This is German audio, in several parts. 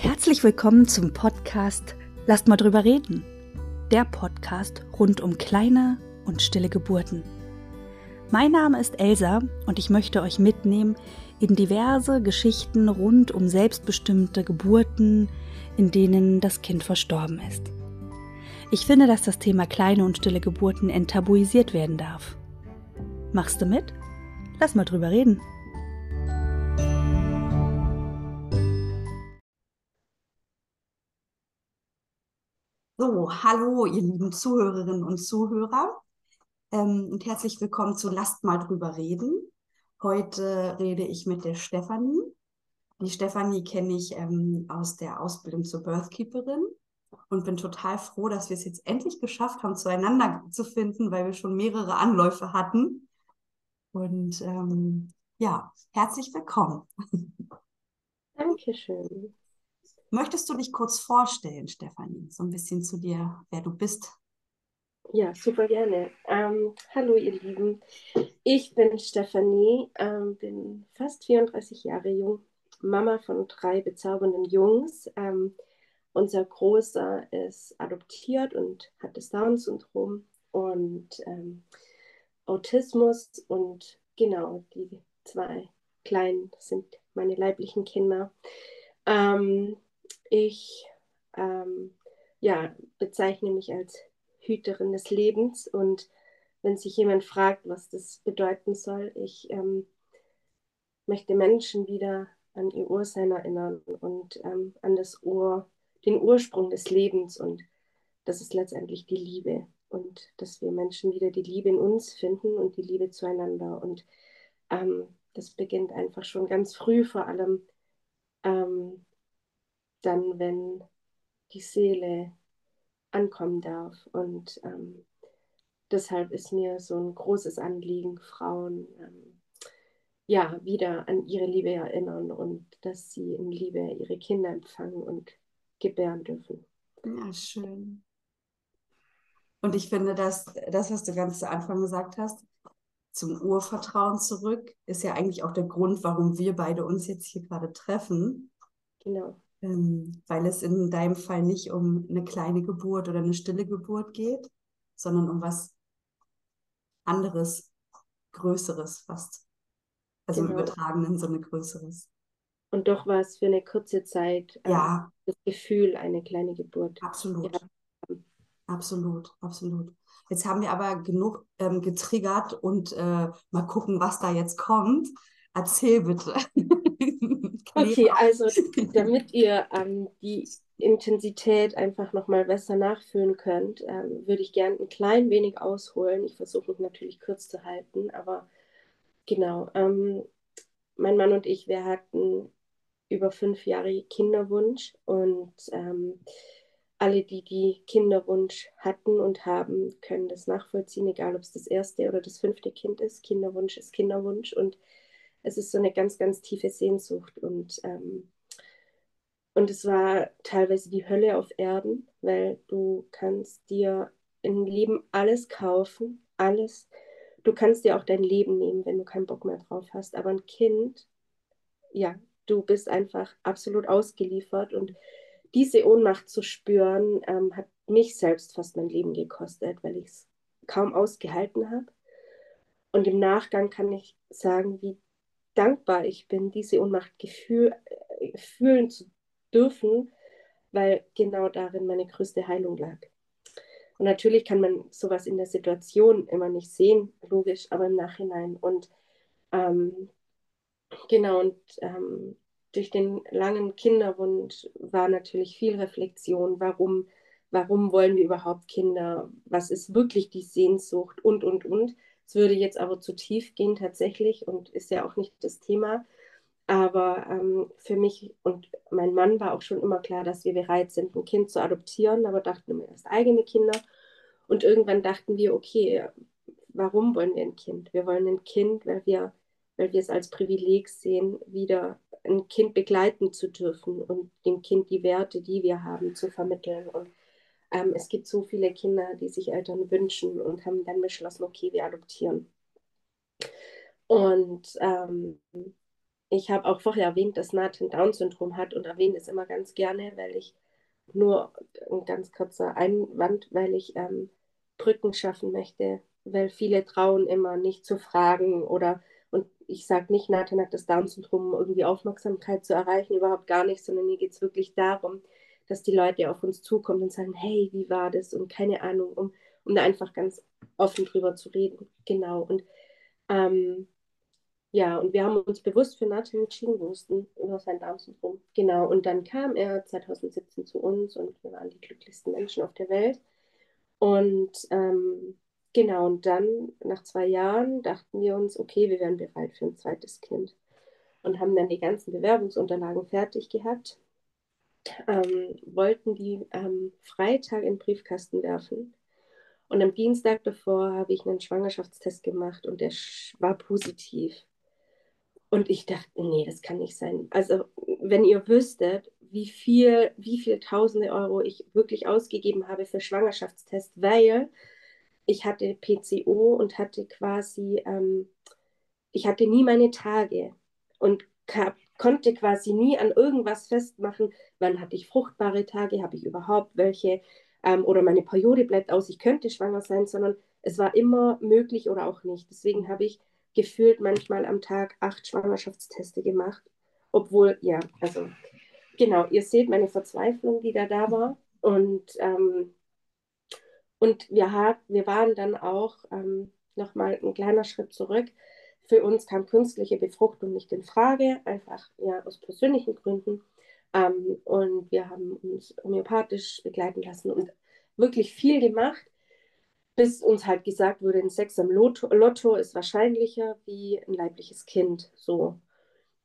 Herzlich willkommen zum Podcast Lasst mal drüber reden. Der Podcast rund um kleine und stille Geburten. Mein Name ist Elsa und ich möchte euch mitnehmen in diverse Geschichten rund um selbstbestimmte Geburten, in denen das Kind verstorben ist. Ich finde, dass das Thema kleine und stille Geburten enttabuisiert werden darf. Machst du mit? Lass mal drüber reden. So, hallo, ihr lieben Zuhörerinnen und Zuhörer ähm, und herzlich willkommen zu Lasst mal drüber reden. Heute rede ich mit der Stefanie. Die Stefanie kenne ich ähm, aus der Ausbildung zur Birthkeeperin und bin total froh, dass wir es jetzt endlich geschafft haben, zueinander zu finden, weil wir schon mehrere Anläufe hatten. Und ähm, ja, herzlich willkommen. Dankeschön. Möchtest du dich kurz vorstellen, Stefanie, so ein bisschen zu dir, wer du bist? Ja, super gerne. Ähm, hallo, ihr Lieben. Ich bin Stefanie, ähm, bin fast 34 Jahre jung, Mama von drei bezaubernden Jungs. Ähm, unser Großer ist adoptiert und hat das Down-Syndrom und ähm, Autismus. Und genau, die zwei Kleinen sind meine leiblichen Kinder. Ähm, ich ähm, ja, bezeichne mich als Hüterin des Lebens und wenn sich jemand fragt, was das bedeuten soll, ich ähm, möchte Menschen wieder an ihr Ursein erinnern und ähm, an das Ur, den Ursprung des Lebens und das ist letztendlich die Liebe und dass wir Menschen wieder die Liebe in uns finden und die Liebe zueinander und ähm, das beginnt einfach schon ganz früh vor allem ähm, dann, wenn die Seele ankommen darf. Und ähm, deshalb ist mir so ein großes Anliegen, Frauen ähm, ja wieder an ihre Liebe erinnern und dass sie in Liebe ihre Kinder empfangen und gebären dürfen. Ja, schön. Und ich finde, dass das, was du ganz zu Anfang gesagt hast, zum Urvertrauen zurück, ist ja eigentlich auch der Grund, warum wir beide uns jetzt hier gerade treffen. Genau ähm, weil es in deinem Fall nicht um eine kleine Geburt oder eine stille Geburt geht, sondern um was anderes, Größeres fast. Also genau. im übertragenen Sinne Größeres. Und doch war es für eine kurze Zeit äh, ja. das Gefühl, eine kleine Geburt. Absolut. Ja. Absolut, absolut. Jetzt haben wir aber genug ähm, getriggert und äh, mal gucken, was da jetzt kommt. Erzähl bitte. okay, also damit ihr ähm, die Intensität einfach nochmal besser nachfühlen könnt, ähm, würde ich gerne ein klein wenig ausholen. Ich versuche mich natürlich kurz zu halten, aber genau. Ähm, mein Mann und ich, wir hatten über fünf Jahre Kinderwunsch und ähm, alle, die die Kinderwunsch hatten und haben, können das nachvollziehen, egal ob es das erste oder das fünfte Kind ist. Kinderwunsch ist Kinderwunsch und es ist so eine ganz, ganz tiefe Sehnsucht und, ähm, und es war teilweise die Hölle auf Erden, weil du kannst dir im Leben alles kaufen, alles. Du kannst dir auch dein Leben nehmen, wenn du keinen Bock mehr drauf hast. Aber ein Kind, ja, du bist einfach absolut ausgeliefert und diese Ohnmacht zu spüren, ähm, hat mich selbst fast mein Leben gekostet, weil ich es kaum ausgehalten habe. Und im Nachgang kann ich sagen, wie dankbar ich bin, diese Ohnmacht gefühl, äh, fühlen zu dürfen, weil genau darin meine größte Heilung lag. Und natürlich kann man sowas in der Situation immer nicht sehen, logisch, aber im Nachhinein. Und ähm, genau, und ähm, durch den langen Kinderwunsch war natürlich viel Reflexion, warum, warum wollen wir überhaupt Kinder, was ist wirklich die Sehnsucht und, und, und. Es würde jetzt aber zu tief gehen tatsächlich und ist ja auch nicht das Thema. Aber ähm, für mich und mein Mann war auch schon immer klar, dass wir bereit sind, ein Kind zu adoptieren, aber dachten immer erst eigene Kinder. Und irgendwann dachten wir, okay, warum wollen wir ein Kind? Wir wollen ein Kind, weil wir, weil wir es als Privileg sehen, wieder ein Kind begleiten zu dürfen und dem Kind die Werte, die wir haben, zu vermitteln. Und ähm, es gibt so viele Kinder, die sich Eltern wünschen und haben dann beschlossen, okay, wir adoptieren. Und ähm, ich habe auch vorher erwähnt, dass Nathan Down-Syndrom hat und erwähne es immer ganz gerne, weil ich nur ein ganz kurzer Einwand, weil ich ähm, Brücken schaffen möchte, weil viele trauen immer nicht zu fragen oder und ich sage nicht, Nathan hat das Down-Syndrom, um irgendwie Aufmerksamkeit zu erreichen, überhaupt gar nicht, sondern mir geht es wirklich darum, dass die Leute auf uns zukommen und sagen, hey, wie war das? Und keine Ahnung, um, um da einfach ganz offen drüber zu reden. Genau. Und ähm, ja, und wir haben uns bewusst für Nathan entschieden, wussten über sein Down-Syndrom. Genau, und dann kam er 2017 zu uns und wir waren die glücklichsten Menschen auf der Welt. Und ähm, genau, und dann nach zwei Jahren dachten wir uns, okay, wir wären bereit für ein zweites Kind. Und haben dann die ganzen Bewerbungsunterlagen fertig gehabt, ähm, wollten die am Freitag in den Briefkasten werfen. Und am Dienstag davor habe ich einen Schwangerschaftstest gemacht und der war positiv. Und ich dachte, nee, das kann nicht sein. Also, wenn ihr wüsstet, wie viel, wie viel tausende Euro ich wirklich ausgegeben habe für Schwangerschaftstest, weil ich hatte PCO und hatte quasi, ähm, ich hatte nie meine Tage und konnte quasi nie an irgendwas festmachen, wann hatte ich fruchtbare Tage, habe ich überhaupt welche ähm, oder meine Periode bleibt aus, ich könnte schwanger sein, sondern es war immer möglich oder auch nicht. Deswegen habe ich gefühlt manchmal am Tag acht Schwangerschaftsteste gemacht. Obwohl, ja, also genau, ihr seht meine Verzweiflung, die da da war. Und, ähm, und wir, hat, wir waren dann auch ähm, nochmal ein kleiner Schritt zurück. Für uns kam künstliche Befruchtung nicht in Frage, einfach ja aus persönlichen Gründen. Ähm, und wir haben uns homöopathisch begleiten lassen und wirklich viel gemacht bis uns halt gesagt wurde, ein Sex am Lotto, Lotto ist wahrscheinlicher wie ein leibliches Kind. So,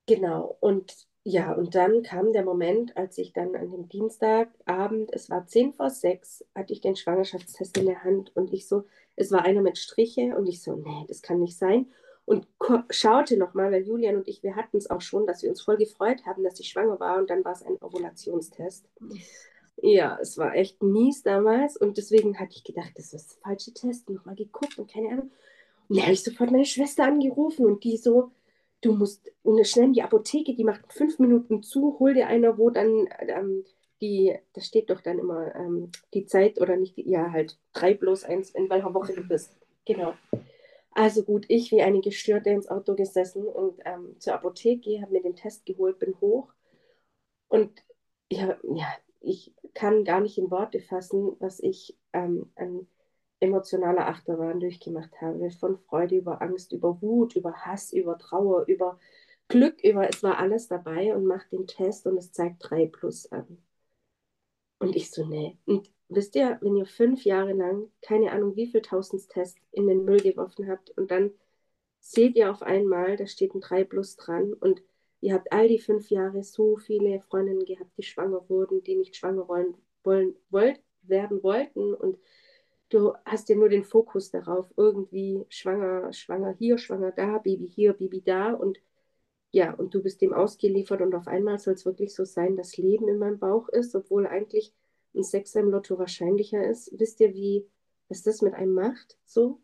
genau. Und ja, und dann kam der Moment, als ich dann an dem Dienstagabend, es war 10 vor 6, hatte ich den Schwangerschaftstest in der Hand und ich so, es war einer mit Striche und ich so, nee, das kann nicht sein. Und schaute nochmal, weil Julian und ich, wir hatten es auch schon, dass wir uns voll gefreut haben, dass ich schwanger war und dann war es ein Ovulationstest. Ja, es war echt mies damals und deswegen hatte ich gedacht, das ist das falsche Test. Nochmal geguckt und keine Ahnung. Und dann habe ich sofort meine Schwester angerufen und die so, du musst schnell in die Apotheke, die macht fünf Minuten zu, hol dir einer, wo dann ähm, die, da steht doch dann immer ähm, die Zeit oder nicht, ja halt drei bloß eins, in welcher Woche du bist. Genau. Also gut, ich wie eine Gestörte ins Auto gesessen und ähm, zur Apotheke, habe mir den Test geholt, bin hoch und ja, ja, ich kann gar nicht in Worte fassen, was ich ähm, an emotionaler Achterbahn durchgemacht habe. Von Freude über Angst, über Wut, über Hass, über Trauer, über Glück, über es war alles dabei und macht den Test und es zeigt 3 plus an. Und ich so, nee. Und wisst ihr, wenn ihr fünf Jahre lang, keine Ahnung wie viel Tausendstests in den Müll geworfen habt und dann seht ihr auf einmal, da steht ein 3 plus dran und Ihr habt all die fünf Jahre so viele Freundinnen gehabt, die schwanger wurden, die nicht schwanger wollen, wollen wollt, werden wollten. Und du hast ja nur den Fokus darauf, irgendwie schwanger, schwanger hier, schwanger da, Baby hier, Baby da. Und ja, und du bist dem ausgeliefert und auf einmal soll es wirklich so sein, dass Leben in meinem Bauch ist, obwohl eigentlich ein Sex im Lotto wahrscheinlicher ist. Wisst ihr, wie was das mit einem macht? So.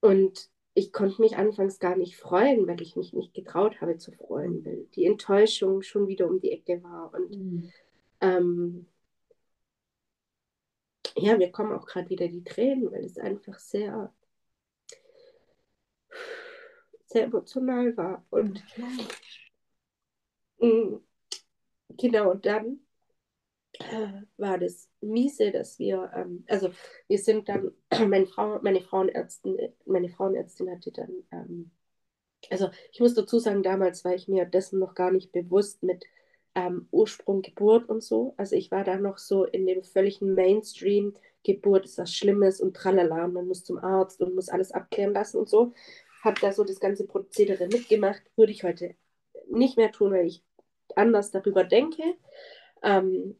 Und ich konnte mich anfangs gar nicht freuen, weil ich mich nicht getraut habe zu freuen, weil die Enttäuschung schon wieder um die Ecke war. Und mhm. ähm, ja, mir kommen auch gerade wieder die Tränen, weil es einfach sehr, sehr emotional war. Und mhm. genau, und dann war das miese, dass wir, ähm, also wir sind dann, meine, Frau, meine Frauenärztin, meine Frauenärztin hatte dann, ähm, also ich muss dazu sagen, damals war ich mir dessen noch gar nicht bewusst mit ähm, Ursprung, Geburt und so. Also ich war da noch so in dem völligen Mainstream, Geburt ist was Schlimmes und tralala, und man muss zum Arzt und muss alles abklären lassen und so. Habe da so das ganze Prozedere mitgemacht, würde ich heute nicht mehr tun, weil ich anders darüber denke. Ähm,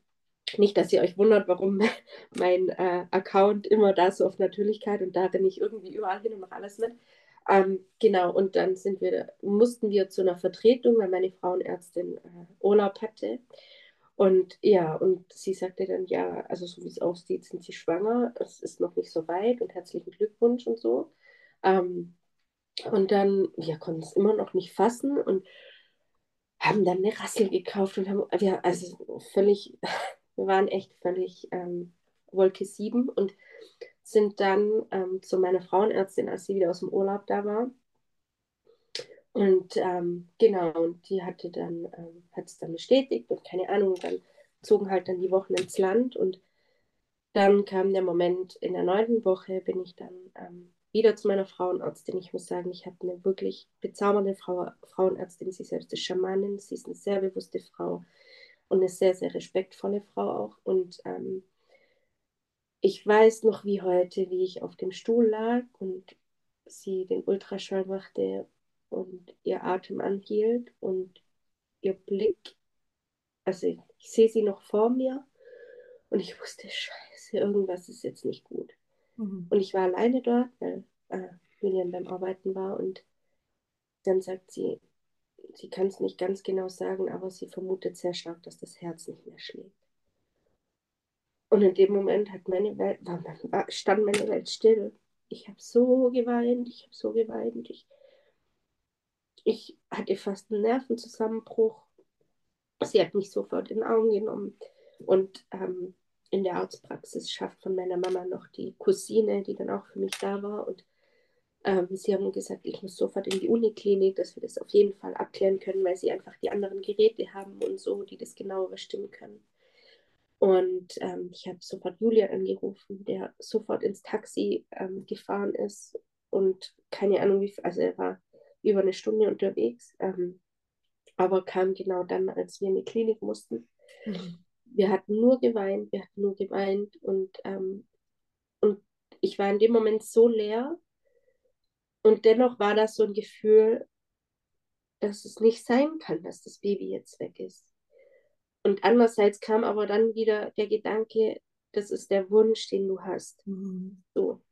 nicht, dass ihr euch wundert, warum mein äh, Account immer da so auf Natürlichkeit und da bin ich irgendwie überall hin und mache alles mit. Ähm, genau, und dann sind wir, mussten wir zu einer Vertretung, weil meine Frauenärztin äh, Urlaub hatte. Und ja, und sie sagte dann, ja, also so wie es aussieht, sind sie schwanger, es ist noch nicht so weit und herzlichen Glückwunsch und so. Ähm, Und dann, wir konnten es immer noch nicht fassen und haben dann eine Rassel gekauft und haben, wir, also völlig, wir waren echt völlig ähm, Wolke 7 und sind dann ähm, zu meiner Frauenärztin, als sie wieder aus dem Urlaub da war. Und ähm, genau, und die hatte dann, ähm, hat es dann bestätigt und keine Ahnung, dann zogen halt dann die Wochen ins Land und dann kam der Moment, in der neunten Woche bin ich dann ähm, wieder zu meiner Frauenärztin. Ich muss sagen, ich habe eine wirklich bezaubernde Frau, Frauenärztin. Sie selbst ist Schamanin, sie ist eine sehr bewusste Frau und eine sehr, sehr respektvolle Frau auch. Und ähm, ich weiß noch wie heute, wie ich auf dem Stuhl lag und sie den Ultraschall machte und ihr Atem anhielt und ihr Blick, also ich, ich sehe sie noch vor mir und ich wusste, scheiße, irgendwas ist jetzt nicht gut. Mhm. Und ich war alleine dort, weil äh, Julian beim Arbeiten war und dann sagt sie, sie kann es nicht ganz genau sagen, aber sie vermutet sehr stark, dass das Herz nicht mehr schlägt. Und in dem Moment hat meine Welt, war, war, stand meine Welt still. Ich habe so geweint, ich habe so geweint. Ich, ich hatte fast einen Nervenzusammenbruch. Sie hat mich sofort in den Augen genommen. Und ähm, in der Arztpraxis schafft von meiner Mama noch die Cousine, die dann auch für mich da war. Und ähm, sie haben gesagt, ich muss sofort in die Uniklinik, dass wir das auf jeden Fall abklären können, weil sie einfach die anderen Geräte haben und so, die das genauer bestimmen können. Und ähm, ich habe sofort Julian angerufen, der sofort ins Taxi ähm, gefahren ist und keine Ahnung, wie also er war über eine Stunde unterwegs, ähm, aber kam genau dann, als wir in die Klinik mussten. Mhm. Wir hatten nur geweint, wir hatten nur geweint und, ähm, und ich war in dem Moment so leer und dennoch war das so ein Gefühl, dass es nicht sein kann, dass das Baby jetzt weg ist. Und andererseits kam aber dann wieder der Gedanke, das ist der Wunsch, den du hast. Mhm. So.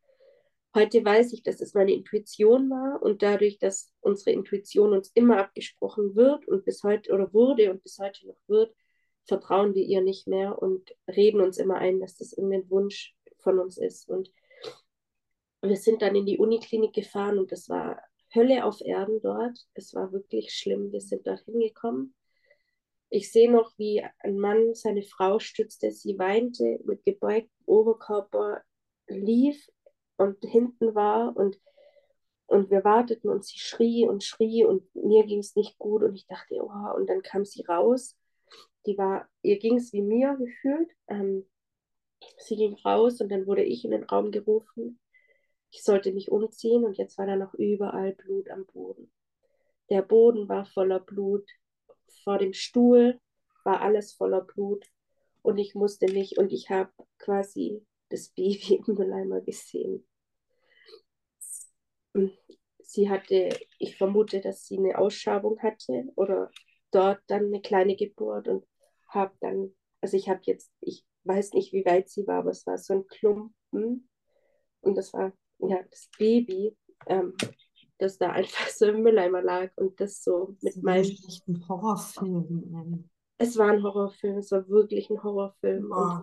Heute weiß ich, dass es meine Intuition war und dadurch, dass unsere Intuition uns immer abgesprochen wird und bis heute oder wurde und bis heute noch wird, vertrauen wir ihr nicht mehr und reden uns immer ein, dass das irgendein Wunsch von uns ist. Und wir sind dann in die Uniklinik gefahren und es war Hölle auf Erden dort. Es war wirklich schlimm. Wir sind dort hingekommen ich sehe noch, wie ein Mann seine Frau stützte. Sie weinte mit gebeugtem Oberkörper, lief und hinten war und, und wir warteten und sie schrie und schrie und mir ging es nicht gut und ich dachte, oh, und dann kam sie raus. Die war, ihr ging es wie mir gefühlt. Ähm, sie ging raus und dann wurde ich in den Raum gerufen. Ich sollte mich umziehen und jetzt war da noch überall Blut am Boden. Der Boden war voller Blut vor dem Stuhl war alles voller Blut und ich musste mich und ich habe quasi das Baby im Mülleimer gesehen. Sie hatte, ich vermute, dass sie eine Ausschabung hatte oder dort dann eine kleine Geburt und habe dann, also ich habe jetzt, ich weiß nicht, wie weit sie war, aber es war so ein Klumpen und das war ja das Baby. Ähm, das da einfach so im Mülleimer lag und das so mit meinem. ein Horrorfilm. Es war ein Horrorfilm, es war wirklich ein Horrorfilm. Oh.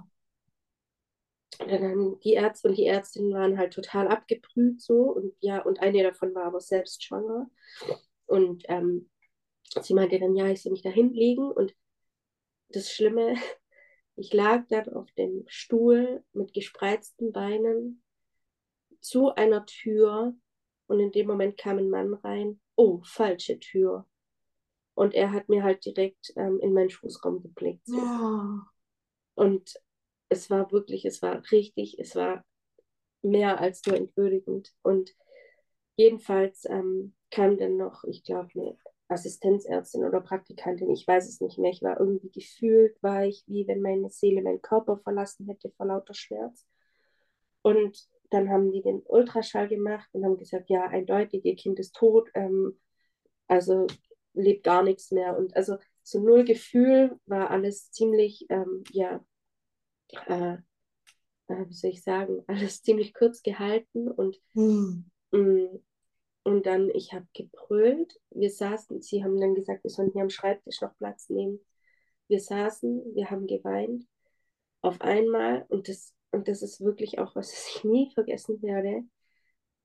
Und, die Ärzte und die Ärztinnen waren halt total abgebrüht so und ja, und eine davon war aber selbst schwanger. Und ähm, sie meinte dann, ja, ich soll mich da hinlegen und das Schlimme, ich lag dann auf dem Stuhl mit gespreizten Beinen zu einer Tür, und in dem Moment kam ein Mann rein. Oh, falsche Tür. Und er hat mir halt direkt ähm, in meinen Schoßraum geblickt. So. Ja. Und es war wirklich, es war richtig, es war mehr als nur entwürdigend. Und jedenfalls ähm, kam dann noch, ich glaube, eine Assistenzärztin oder Praktikantin, ich weiß es nicht mehr. Ich war irgendwie gefühlt, war ich wie wenn meine Seele meinen Körper verlassen hätte vor lauter Schmerz. Und dann haben die den Ultraschall gemacht und haben gesagt, ja, eindeutig, ihr Kind ist tot, ähm, also lebt gar nichts mehr. Und also so null Gefühl war alles ziemlich, ähm, ja, äh, äh, wie soll ich sagen, alles ziemlich kurz gehalten und, mhm. mh, und dann, ich habe gebrüllt. Wir saßen, sie haben dann gesagt, wir sollen hier am Schreibtisch noch Platz nehmen. Wir saßen, wir haben geweint auf einmal und das und das ist wirklich auch was, was ich nie vergessen werde,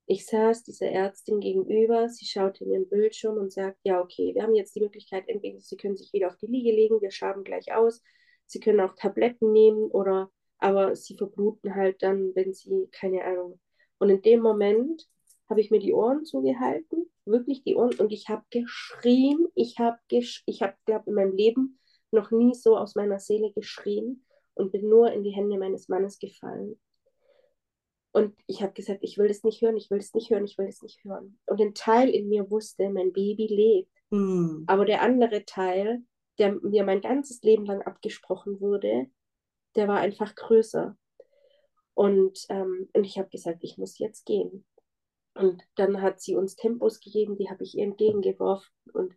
ich saß dieser Ärztin gegenüber, sie schaute in ihren Bildschirm und sagt, ja, okay, wir haben jetzt die Möglichkeit, entweder Sie können sich wieder auf die Liege legen, wir schaben gleich aus, Sie können auch Tabletten nehmen oder, aber Sie verbluten halt dann, wenn Sie, keine Ahnung. Und in dem Moment habe ich mir die Ohren zugehalten, wirklich die Ohren, und ich habe geschrien, ich habe, gesch ich habe, glaube in meinem Leben noch nie so aus meiner Seele geschrien und bin nur in die Hände meines Mannes gefallen. Und ich habe gesagt, ich will das nicht hören, ich will das nicht hören, ich will das nicht hören. Und ein Teil in mir wusste, mein Baby lebt. Mhm. Aber der andere Teil, der mir mein ganzes Leben lang abgesprochen wurde, der war einfach größer. Und, ähm, und ich habe gesagt, ich muss jetzt gehen. Und dann hat sie uns Tempos gegeben, die habe ich ihr entgegengeworfen. Und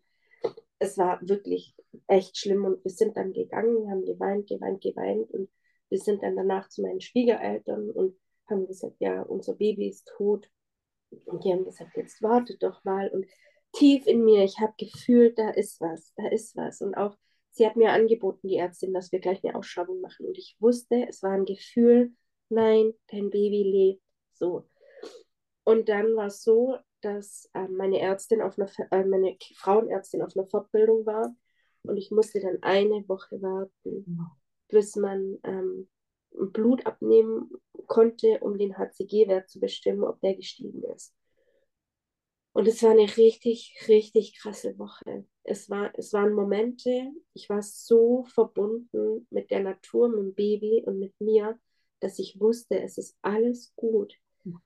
es war wirklich echt schlimm. Und wir sind dann gegangen, haben geweint, geweint, geweint. Und wir sind dann danach zu meinen Schwiegereltern und haben gesagt, ja, unser Baby ist tot. Und die haben gesagt, jetzt wartet doch mal. Und tief in mir, ich habe gefühlt, da ist was, da ist was. Und auch, sie hat mir angeboten, die Ärztin, dass wir gleich eine Ausschreibung machen. Und ich wusste, es war ein Gefühl, nein, dein Baby lebt. So. Und dann war es so, dass äh, meine Ärztin auf einer, äh, meine Frauenärztin auf einer Fortbildung war. Und ich musste dann eine Woche warten, bis man ähm, Blut abnehmen konnte, um den HCG-Wert zu bestimmen, ob der gestiegen ist. Und es war eine richtig, richtig krasse Woche. Es, war, es waren Momente, ich war so verbunden mit der Natur, mit dem Baby und mit mir, dass ich wusste, es ist alles gut.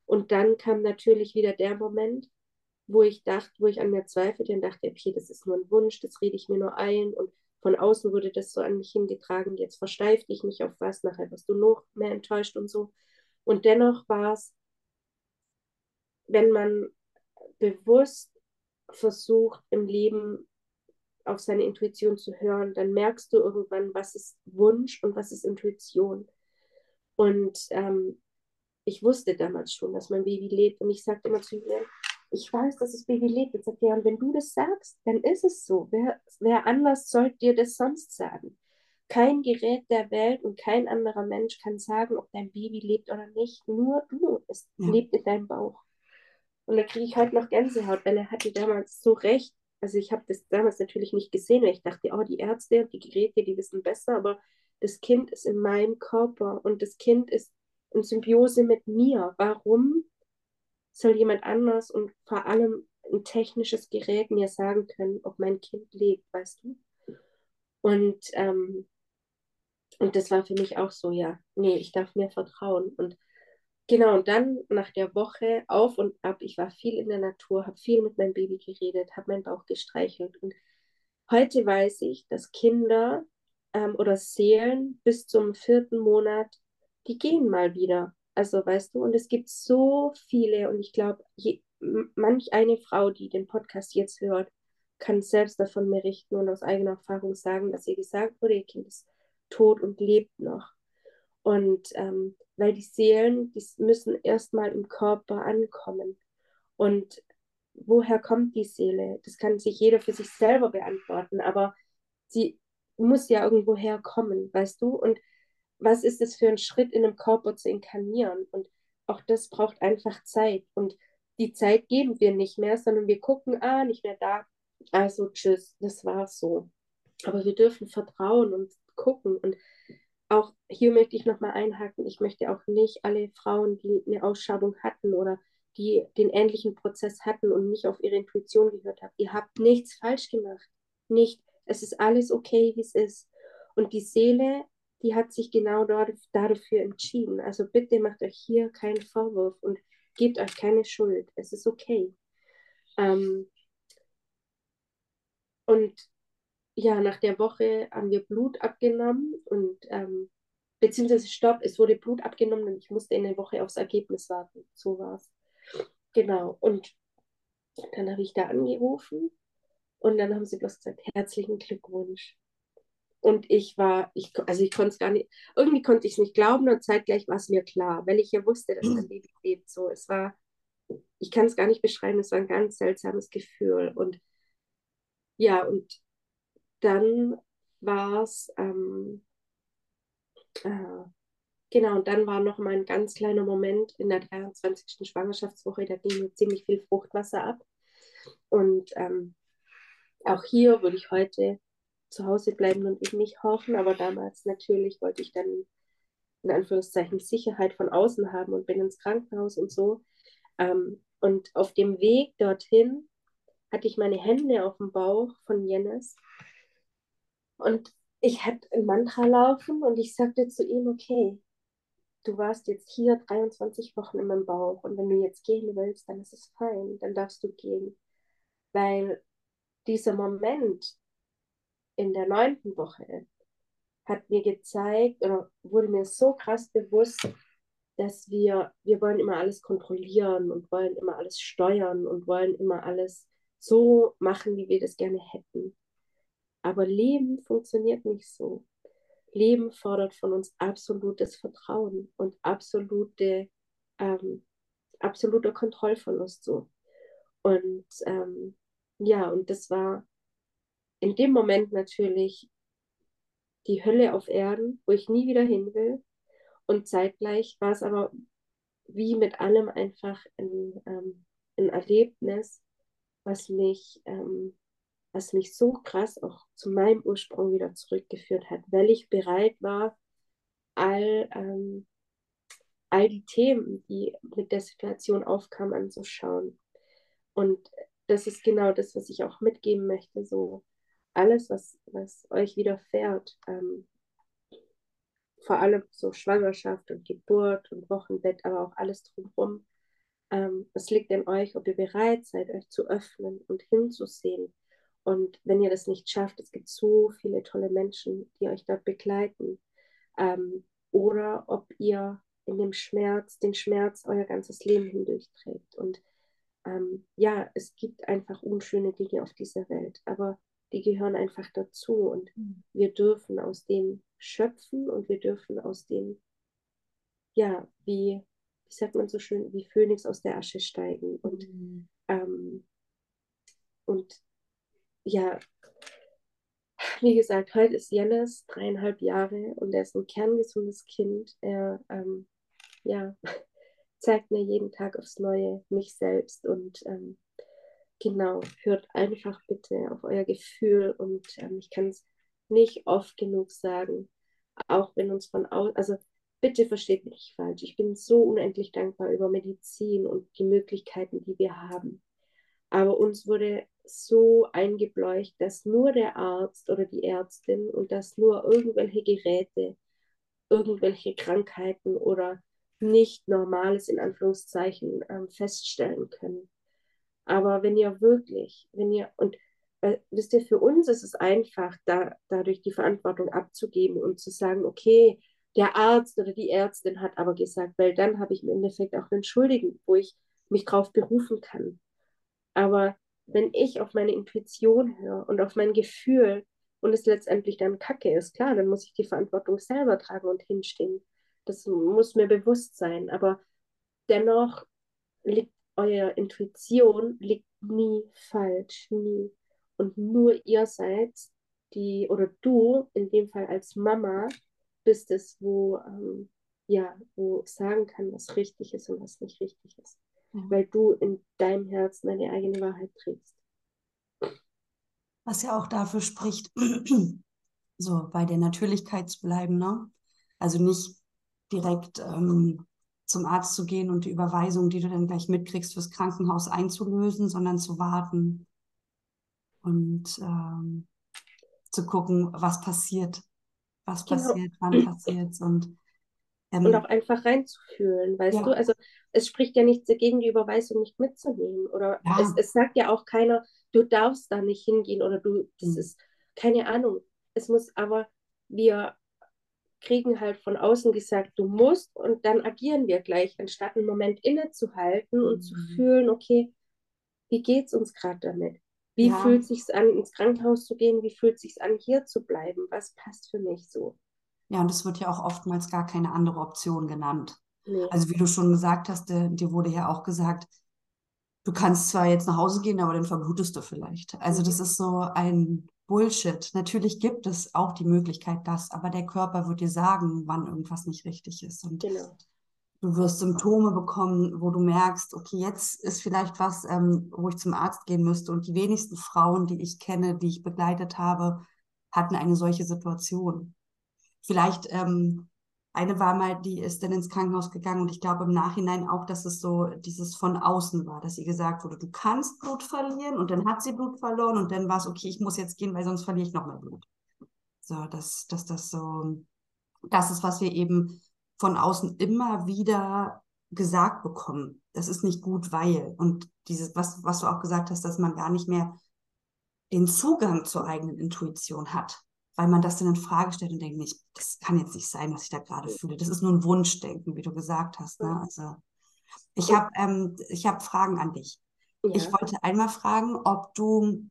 Und dann kam natürlich wieder der Moment, wo ich dachte, wo ich an mir zweifelte und dachte, okay, das ist nur ein Wunsch, das rede ich mir nur ein und von außen wurde das so an mich hingetragen, jetzt versteif dich nicht auf was, nachher wirst du noch mehr enttäuscht und so. Und dennoch war es, wenn man bewusst versucht, im Leben auf seine Intuition zu hören, dann merkst du irgendwann, was ist Wunsch und was ist Intuition. Und ähm, ich wusste damals schon, dass mein Baby lebt. Und ich sagte immer zu mir, ich weiß, dass das Baby lebt. Jetzt sagt er, und wenn du das sagst, dann ist es so. Wer, wer anders sollte dir das sonst sagen? Kein Gerät der Welt und kein anderer Mensch kann sagen, ob dein Baby lebt oder nicht. Nur du. Es ja. lebt in deinem Bauch. Und da kriege ich heute noch Gänsehaut, weil er hatte damals so recht. Also ich habe das damals natürlich nicht gesehen, weil ich dachte, oh, die Ärzte und die Geräte, die wissen besser, aber das Kind ist in meinem Körper und das Kind ist in Symbiose mit mir. Warum soll jemand anders und vor allem ein technisches Gerät mir sagen können, ob mein Kind lebt, weißt du? Und, ähm, und das war für mich auch so, ja, nee, ich darf mir vertrauen. Und genau, und dann nach der Woche auf und ab, ich war viel in der Natur, habe viel mit meinem Baby geredet, habe meinen Bauch gestreichelt. Und heute weiß ich, dass Kinder ähm, oder Seelen bis zum vierten Monat, die gehen mal wieder. Also weißt du, und es gibt so viele und ich glaube, manch eine Frau, die den Podcast jetzt hört, kann selbst davon berichten und aus eigener Erfahrung sagen, dass ihr gesagt wurde, ihr Kind ist tot und lebt noch. Und ähm, weil die Seelen, die müssen erstmal im Körper ankommen. Und woher kommt die Seele? Das kann sich jeder für sich selber beantworten, aber sie muss ja irgendwo herkommen, weißt du? Und was ist es für ein Schritt in einem Körper zu inkarnieren? Und auch das braucht einfach Zeit. Und die Zeit geben wir nicht mehr, sondern wir gucken, ah, nicht mehr da. Also tschüss, das war's so. Aber wir dürfen vertrauen und gucken. Und auch hier möchte ich nochmal einhaken, ich möchte auch nicht alle Frauen, die eine Ausschabung hatten oder die den ähnlichen Prozess hatten und nicht auf ihre Intuition gehört haben. Ihr habt nichts falsch gemacht. Nicht. Es ist alles okay, wie es ist. Und die Seele die hat sich genau dort, dafür entschieden. Also bitte macht euch hier keinen Vorwurf und gebt euch keine Schuld. Es ist okay. Ähm, und ja, nach der Woche haben wir Blut abgenommen und ähm, beziehungsweise stopp, es wurde Blut abgenommen und ich musste in der Woche aufs Ergebnis warten. So war es. Genau. Und dann habe ich da angerufen und dann haben sie bloß gesagt, herzlichen Glückwunsch. Und ich war, ich, also ich konnte es gar nicht, irgendwie konnte ich es nicht glauben und zeitgleich war es mir klar, weil ich ja wusste, dass mein Baby lebt. So, es war, ich kann es gar nicht beschreiben, es war ein ganz seltsames Gefühl. Und ja, und dann war es, ähm, äh, Genau, und dann war noch mal ein ganz kleiner Moment in der 23. Schwangerschaftswoche, da ging mir ziemlich viel Fruchtwasser ab. Und ähm, auch hier würde ich heute zu Hause bleiben und ich mich horchen, aber damals natürlich wollte ich dann in Anführungszeichen Sicherheit von außen haben und bin ins Krankenhaus und so. Ähm, und auf dem Weg dorthin hatte ich meine Hände auf dem Bauch von Jennis und ich hatte ein Mantra laufen und ich sagte zu ihm, okay, du warst jetzt hier 23 Wochen in meinem Bauch und wenn du jetzt gehen willst, dann ist es fein, dann darfst du gehen. Weil dieser Moment in der neunten Woche hat mir gezeigt oder wurde mir so krass bewusst, dass wir, wir wollen immer alles kontrollieren und wollen immer alles steuern und wollen immer alles so machen, wie wir das gerne hätten. Aber Leben funktioniert nicht so. Leben fordert von uns absolutes Vertrauen und absolute, ähm, absoluter Kontrollverlust so. Und ähm, ja, und das war in dem Moment natürlich die Hölle auf Erden, wo ich nie wieder hin will. Und zeitgleich war es aber wie mit allem einfach ein, ähm, ein Erlebnis, was mich, ähm, was mich so krass auch zu meinem Ursprung wieder zurückgeführt hat, weil ich bereit war, all, ähm, all die Themen, die mit der Situation aufkamen, anzuschauen. Und das ist genau das, was ich auch mitgeben möchte, so alles, was, was euch widerfährt, ähm, vor allem so Schwangerschaft und Geburt und Wochenbett, aber auch alles drumherum. Ähm, es liegt in euch, ob ihr bereit seid, euch zu öffnen und hinzusehen. Und wenn ihr das nicht schafft, es gibt so viele tolle Menschen, die euch dort begleiten. Ähm, oder ob ihr in dem Schmerz, den Schmerz euer ganzes Leben hindurchträgt. Und ähm, ja, es gibt einfach unschöne Dinge auf dieser Welt, aber die gehören einfach dazu und mhm. wir dürfen aus dem schöpfen und wir dürfen aus dem, ja, wie, wie sagt man so schön, wie Phönix aus der Asche steigen und, mhm. ähm, und ja, wie gesagt, heute ist Jennis dreieinhalb Jahre und er ist ein kerngesundes Kind. Er ähm, ja, zeigt mir jeden Tag aufs Neue mich selbst und ähm, genau, hört einfach bitte auf euer Gefühl und ähm, ich kann es nicht oft genug sagen, auch wenn uns von außen, also bitte versteht mich nicht falsch, ich bin so unendlich dankbar über Medizin und die Möglichkeiten, die wir haben. Aber uns wurde so eingebleucht, dass nur der Arzt oder die Ärztin und dass nur irgendwelche Geräte, irgendwelche Krankheiten oder nicht Normales in Anführungszeichen ähm, feststellen können. Aber wenn ihr wirklich, wenn ihr, und äh, wisst ihr, für uns ist es einfach, da, dadurch die Verantwortung abzugeben und zu sagen, okay, der Arzt oder die Ärztin hat aber gesagt, weil dann habe ich im Endeffekt auch einen Schuldigen, wo ich mich drauf berufen kann. Aber wenn ich auf meine Intuition höre und auf mein Gefühl und es letztendlich dann Kacke ist, klar, dann muss ich die Verantwortung selber tragen und hinstehen. Das muss mir bewusst sein. Aber dennoch liegt eure Intuition liegt nie falsch, nie. Und nur ihr seid die, oder du in dem Fall als Mama, bist es, wo, ähm, ja, wo sagen kann, was richtig ist und was nicht richtig ist. Mhm. Weil du in deinem Herzen deine eigene Wahrheit trägst. Was ja auch dafür spricht, so bei der Natürlichkeit zu bleiben, ne? Also nicht direkt ähm, zum Arzt zu gehen und die Überweisung, die du dann gleich mitkriegst, fürs Krankenhaus einzulösen, sondern zu warten und ähm, zu gucken, was passiert, was genau. passiert, wann passiert und ähm, und auch einfach reinzufühlen, weißt ja. du? Also es spricht ja nichts dagegen, die Überweisung nicht mitzunehmen. Oder ja. es, es, sagt ja auch keiner, du darfst da nicht hingehen oder du, das mhm. ist keine Ahnung. Es muss aber, wir kriegen halt von außen gesagt, du musst und dann agieren wir gleich, anstatt einen Moment innezuhalten und mhm. zu fühlen, okay, wie geht es uns gerade damit? Wie ja. fühlt es sich an, ins Krankenhaus zu gehen? Wie fühlt es sich an, hier zu bleiben? Was passt für mich so? Ja, und es wird ja auch oftmals gar keine andere Option genannt. Nee. Also wie du schon gesagt hast, dir, dir wurde ja auch gesagt, du kannst zwar jetzt nach Hause gehen, aber dann verblutest du vielleicht. Also das mhm. ist so ein Bullshit. Natürlich gibt es auch die Möglichkeit, das, aber der Körper wird dir sagen, wann irgendwas nicht richtig ist. Und genau. du wirst Symptome bekommen, wo du merkst, okay, jetzt ist vielleicht was, ähm, wo ich zum Arzt gehen müsste. Und die wenigsten Frauen, die ich kenne, die ich begleitet habe, hatten eine solche Situation. Vielleicht ähm, eine war mal, die ist dann ins Krankenhaus gegangen und ich glaube im Nachhinein auch, dass es so dieses von außen war, dass sie gesagt wurde, du kannst Blut verlieren und dann hat sie Blut verloren und dann war es, okay, ich muss jetzt gehen, weil sonst verliere ich noch mehr Blut. So, dass, dass das so, das ist, was wir eben von außen immer wieder gesagt bekommen. Das ist nicht gut, weil. Und dieses, was, was du auch gesagt hast, dass man gar nicht mehr den Zugang zur eigenen Intuition hat weil man das dann in Frage stellt und denkt, nicht, das kann jetzt nicht sein, was ich da gerade fühle. Das ist nur ein Wunschdenken, wie du gesagt hast. Ne? Also ich habe ähm, hab Fragen an dich. Ja. Ich wollte einmal fragen, ob du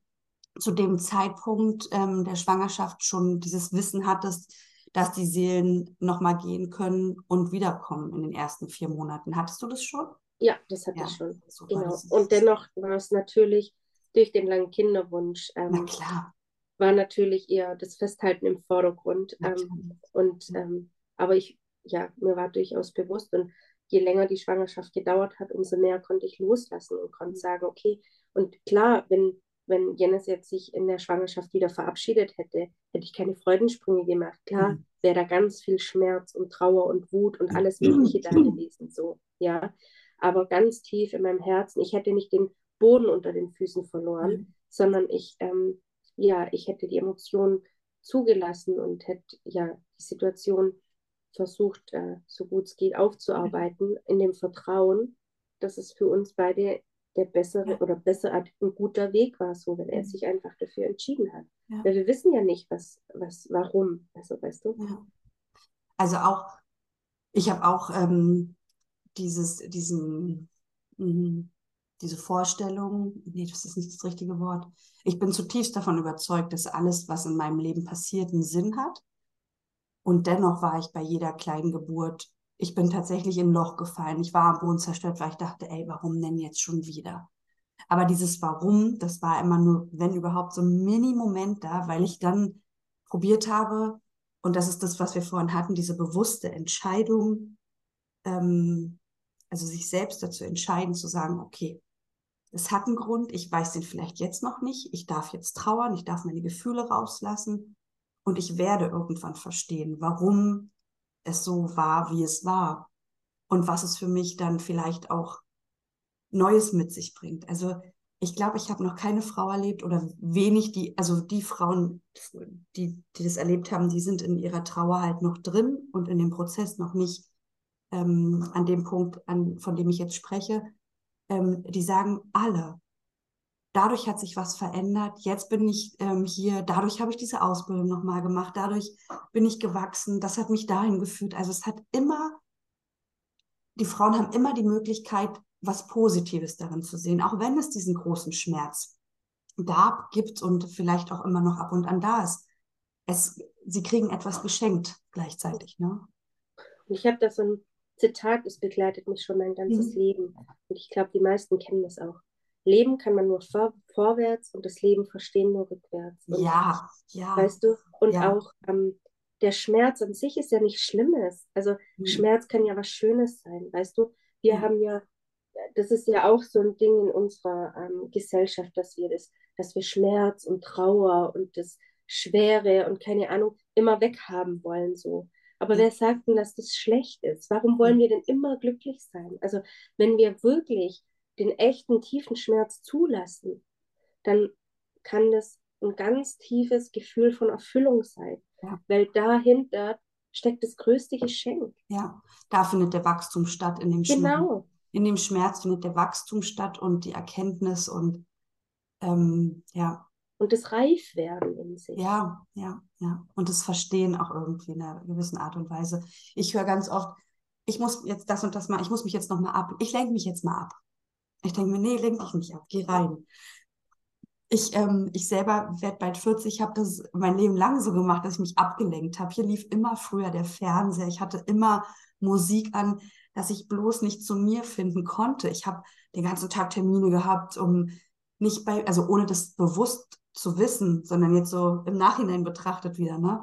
zu dem Zeitpunkt ähm, der Schwangerschaft schon dieses Wissen hattest, dass die Seelen nochmal gehen können und wiederkommen in den ersten vier Monaten. Hattest du das schon? Ja, das hatte ja, ich schon. Super, genau. Und dennoch war es natürlich durch den langen Kinderwunsch ähm, Na klar war natürlich eher das Festhalten im Vordergrund. Ähm, und ähm, aber ich, ja, mir war durchaus bewusst und je länger die Schwangerschaft gedauert hat, umso mehr konnte ich loslassen und konnte sagen, okay, und klar, wenn, wenn Jennis jetzt sich in der Schwangerschaft wieder verabschiedet hätte, hätte ich keine Freudensprünge gemacht. Klar, mhm. wäre da ganz viel Schmerz und Trauer und Wut und alles Mögliche da gewesen, so, ja. Aber ganz tief in meinem Herzen, ich hätte nicht den Boden unter den Füßen verloren, mhm. sondern ich ähm, ja, ich hätte die Emotionen zugelassen und hätte ja die Situation versucht, äh, so gut es geht, aufzuarbeiten, in dem Vertrauen, dass es für uns beide der bessere oder besser ein guter Weg war, so wenn er mhm. sich einfach dafür entschieden hat. Ja. Weil wir wissen ja nicht, was, was, warum, also weißt du. Ja. Also auch, ich habe auch ähm, dieses, diesen, mh, diese Vorstellung, nee, das ist nicht das richtige Wort. Ich bin zutiefst davon überzeugt, dass alles, was in meinem Leben passiert, einen Sinn hat. Und dennoch war ich bei jeder kleinen Geburt, ich bin tatsächlich in ein Loch gefallen. Ich war am Boden zerstört, weil ich dachte, ey, warum denn jetzt schon wieder? Aber dieses Warum, das war immer nur, wenn überhaupt, so ein Mini-Moment da, weil ich dann probiert habe, und das ist das, was wir vorhin hatten, diese bewusste Entscheidung, ähm, also sich selbst dazu entscheiden, zu sagen, okay, es hat einen Grund, ich weiß den vielleicht jetzt noch nicht, ich darf jetzt trauern, ich darf meine Gefühle rauslassen. Und ich werde irgendwann verstehen, warum es so war, wie es war. Und was es für mich dann vielleicht auch Neues mit sich bringt. Also ich glaube, ich habe noch keine Frau erlebt oder wenig, die, also die Frauen, die, die das erlebt haben, die sind in ihrer Trauer halt noch drin und in dem Prozess noch nicht ähm, an dem Punkt, an, von dem ich jetzt spreche ähm, die sagen alle, dadurch hat sich was verändert, jetzt bin ich ähm, hier, dadurch habe ich diese Ausbildung nochmal gemacht, dadurch bin ich gewachsen, das hat mich dahin geführt. Also es hat immer, die Frauen haben immer die Möglichkeit, was Positives darin zu sehen, auch wenn es diesen großen Schmerz gab, gibt und vielleicht auch immer noch ab und an da ist. Es, sie kriegen etwas geschenkt gleichzeitig. Ne? Ich habe da so ein Zitat, es begleitet mich schon mein ganzes mhm. Leben. Und ich glaube, die meisten kennen das auch. Leben kann man nur vor, vorwärts und das Leben verstehen nur rückwärts. Und, ja, ja. Weißt du? Und ja. auch ähm, der Schmerz an sich ist ja nichts Schlimmes. Also mhm. Schmerz kann ja was Schönes sein, weißt du? Wir mhm. haben ja, das ist ja auch so ein Ding in unserer ähm, Gesellschaft, dass wir das, dass wir Schmerz und Trauer und das Schwere und keine Ahnung immer weghaben wollen so. Aber wer sagt denn, dass das schlecht ist? Warum wollen wir denn immer glücklich sein? Also wenn wir wirklich den echten tiefen Schmerz zulassen, dann kann das ein ganz tiefes Gefühl von Erfüllung sein, ja. weil dahinter steckt das größte Geschenk. Ja, da findet der Wachstum statt in dem Schmerz. Genau. In dem Schmerz findet der Wachstum statt und die Erkenntnis und ähm, ja, und das Reifwerden in sich. Ja, ja, ja. Und das Verstehen auch irgendwie in einer gewissen Art und Weise. Ich höre ganz oft, ich muss jetzt das und das mal, ich muss mich jetzt nochmal ab, ich lenke mich jetzt mal ab. Ich denke mir, nee, lenk dich nicht ab, geh rein. Ich, ähm, ich selber werde bald 40, habe das mein Leben lang so gemacht, dass ich mich abgelenkt habe. Hier lief immer früher der Fernseher, ich hatte immer Musik an, dass ich bloß nicht zu mir finden konnte. Ich habe den ganzen Tag Termine gehabt, um nicht bei, also ohne das bewusst zu wissen, sondern jetzt so im Nachhinein betrachtet wieder, ne?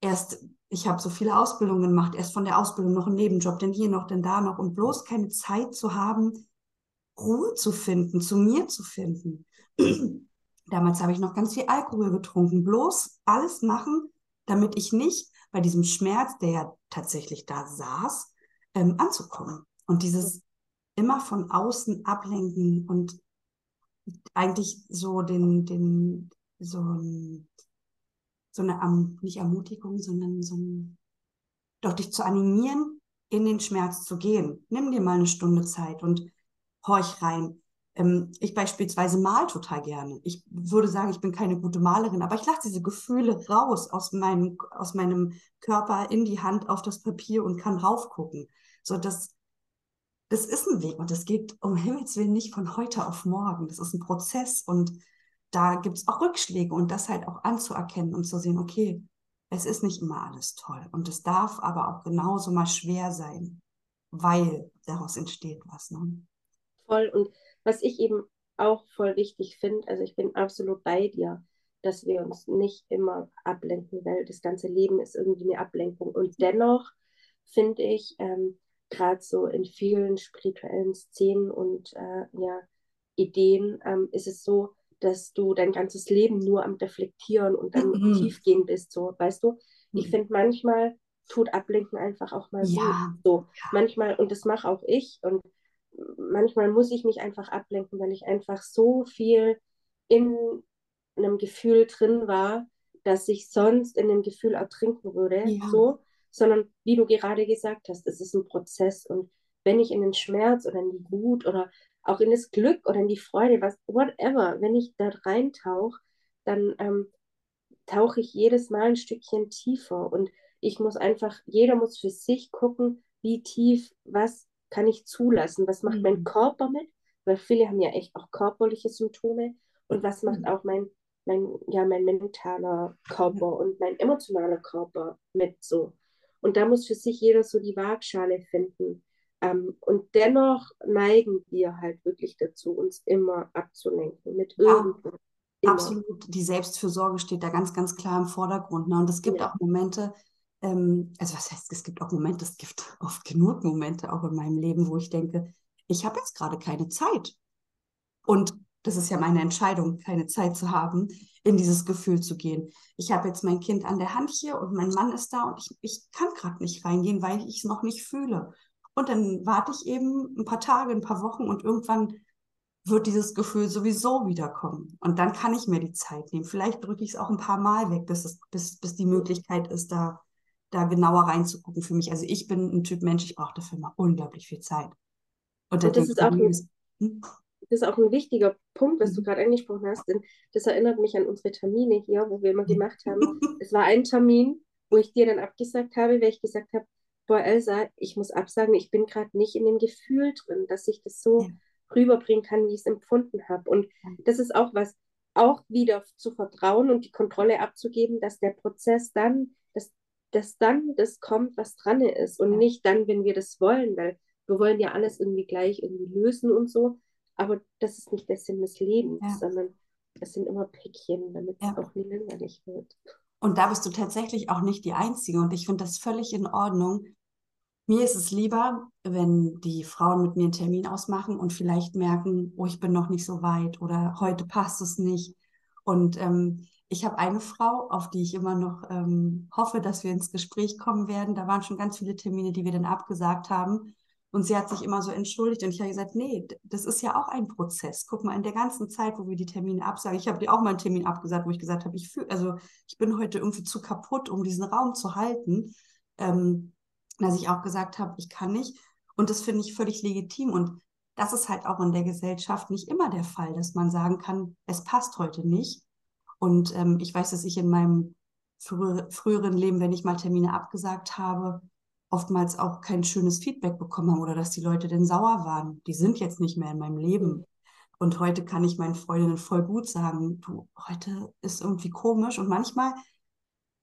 Erst, ich habe so viele Ausbildungen gemacht, erst von der Ausbildung noch einen Nebenjob, denn hier noch, denn da noch und bloß keine Zeit zu haben, Ruhe zu finden, zu mir zu finden. Damals habe ich noch ganz viel Alkohol getrunken, bloß alles machen, damit ich nicht bei diesem Schmerz, der ja tatsächlich da saß, ähm, anzukommen. Und dieses immer von außen ablenken und eigentlich so den, den, so, so eine, nicht Ermutigung, sondern so ein, doch dich zu animieren, in den Schmerz zu gehen. Nimm dir mal eine Stunde Zeit und horch rein. Ähm, ich beispielsweise mal total gerne. Ich würde sagen, ich bin keine gute Malerin, aber ich lasse diese Gefühle raus aus meinem, aus meinem Körper in die Hand auf das Papier und kann raufgucken. So, das, das ist ein Weg und das geht um Himmels Willen nicht von heute auf morgen. Das ist ein Prozess und da gibt es auch Rückschläge und das halt auch anzuerkennen und zu sehen, okay, es ist nicht immer alles toll und es darf aber auch genauso mal schwer sein, weil daraus entsteht was. Ne? Voll und was ich eben auch voll wichtig finde, also ich bin absolut bei dir, dass wir uns nicht immer ablenken, weil das ganze Leben ist irgendwie eine Ablenkung. Und dennoch finde ich, ähm, gerade so in vielen spirituellen Szenen und äh, ja, Ideen ähm, ist es so, dass du dein ganzes Leben nur am Reflektieren und am mhm. Tiefgehen bist, so, weißt du? Ich mhm. finde manchmal tut Ablenken einfach auch mal ja. gut. So, manchmal, und das mache auch ich, und manchmal muss ich mich einfach ablenken, weil ich einfach so viel in einem Gefühl drin war, dass ich sonst in dem Gefühl ertrinken würde. Ja. So, sondern wie du gerade gesagt hast, es ist ein Prozess und wenn ich in den Schmerz oder in die Wut oder auch in das Glück oder in die Freude, was, whatever, wenn ich da reintauche, dann ähm, tauche ich jedes Mal ein Stückchen tiefer und ich muss einfach, jeder muss für sich gucken, wie tief, was kann ich zulassen? Was macht mhm. mein Körper mit? Weil viele haben ja echt auch körperliche Symptome. Und was macht mhm. auch mein, mein, ja, mein mentaler Körper und mein emotionaler Körper mit so? Und da muss für sich jeder so die Waagschale finden. Ähm, und dennoch neigen wir halt wirklich dazu, uns immer abzulenken mit ja, irgendwas. Absolut. Die Selbstfürsorge steht da ganz, ganz klar im Vordergrund. Ne? Und es gibt ja. auch Momente, ähm, also was heißt, es gibt auch Momente, es gibt oft genug Momente auch in meinem Leben, wo ich denke, ich habe jetzt gerade keine Zeit. Und das ist ja meine Entscheidung, keine Zeit zu haben, in dieses Gefühl zu gehen. Ich habe jetzt mein Kind an der Hand hier und mein Mann ist da und ich, ich kann gerade nicht reingehen, weil ich es noch nicht fühle. Und dann warte ich eben ein paar Tage, ein paar Wochen und irgendwann wird dieses Gefühl sowieso wiederkommen. Und dann kann ich mir die Zeit nehmen. Vielleicht drücke ich es auch ein paar Mal weg, bis, es, bis, bis die Möglichkeit ist, da da genauer reinzugucken für mich. Also ich bin ein Typ Mensch, ich brauche dafür mal unglaublich viel Zeit. Und, und das, ist auch hm? Das ist auch ein wichtiger Punkt, was mhm. du gerade angesprochen hast, denn das erinnert mich an unsere Termine hier, wo wir immer gemacht haben. es war ein Termin, wo ich dir dann abgesagt habe, weil ich gesagt habe, boah, Elsa, ich muss absagen, ich bin gerade nicht in dem Gefühl drin, dass ich das so ja. rüberbringen kann, wie ich es empfunden habe. Und das ist auch was, auch wieder zu vertrauen und die Kontrolle abzugeben, dass der Prozess dann dass dann das kommt, was dran ist und nicht dann, wenn wir das wollen, weil wir wollen ja alles irgendwie gleich irgendwie lösen und so, aber das ist nicht der Sinn des Lebens, ja. sondern es sind immer Päckchen, damit ja. es auch nie langweilig wird. Und da bist du tatsächlich auch nicht die Einzige und ich finde das völlig in Ordnung. Mir ist es lieber, wenn die Frauen mit mir einen Termin ausmachen und vielleicht merken, oh, ich bin noch nicht so weit oder heute passt es nicht. Und ähm, ich habe eine Frau, auf die ich immer noch ähm, hoffe, dass wir ins Gespräch kommen werden. Da waren schon ganz viele Termine, die wir dann abgesagt haben. Und sie hat sich immer so entschuldigt und ich habe gesagt, nee, das ist ja auch ein Prozess. Guck mal, in der ganzen Zeit, wo wir die Termine absagen, ich habe dir auch mal einen Termin abgesagt, wo ich gesagt habe, ich fühle, also ich bin heute irgendwie zu kaputt, um diesen Raum zu halten, ähm, dass ich auch gesagt habe, ich kann nicht. Und das finde ich völlig legitim. Und das ist halt auch in der Gesellschaft nicht immer der Fall, dass man sagen kann, es passt heute nicht. Und ähm, ich weiß, dass ich in meinem frü früheren Leben, wenn ich mal Termine abgesagt habe, oftmals auch kein schönes Feedback bekommen habe oder dass die Leute denn sauer waren. Die sind jetzt nicht mehr in meinem Leben. Und heute kann ich meinen Freundinnen voll gut sagen, du, heute ist irgendwie komisch. Und manchmal